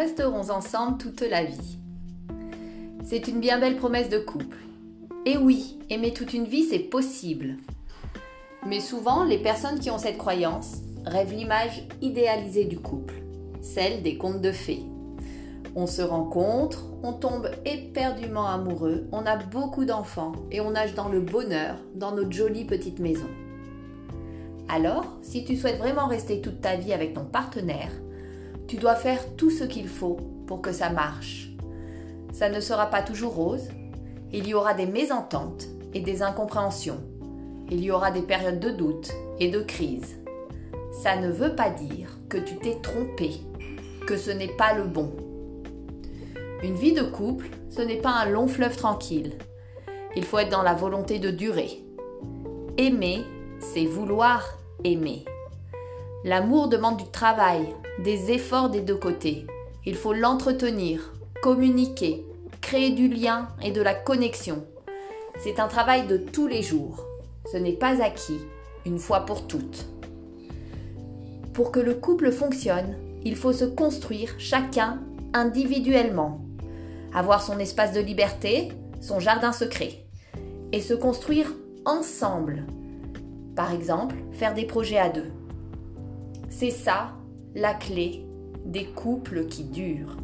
resterons ensemble toute la vie. C'est une bien belle promesse de couple. Et oui, aimer toute une vie, c'est possible. Mais souvent, les personnes qui ont cette croyance rêvent l'image idéalisée du couple, celle des contes de fées. On se rencontre, on tombe éperdument amoureux, on a beaucoup d'enfants et on nage dans le bonheur dans notre jolie petite maison. Alors, si tu souhaites vraiment rester toute ta vie avec ton partenaire, tu dois faire tout ce qu'il faut pour que ça marche. Ça ne sera pas toujours rose, il y aura des mésententes et des incompréhensions. Il y aura des périodes de doute et de crise. Ça ne veut pas dire que tu t'es trompé, que ce n'est pas le bon. Une vie de couple, ce n'est pas un long fleuve tranquille. Il faut être dans la volonté de durer. Aimer, c'est vouloir aimer. L'amour demande du travail, des efforts des deux côtés. Il faut l'entretenir, communiquer, créer du lien et de la connexion. C'est un travail de tous les jours. Ce n'est pas acquis, une fois pour toutes. Pour que le couple fonctionne, il faut se construire chacun individuellement, avoir son espace de liberté, son jardin secret, et se construire ensemble. Par exemple, faire des projets à deux. C'est ça la clé des couples qui durent.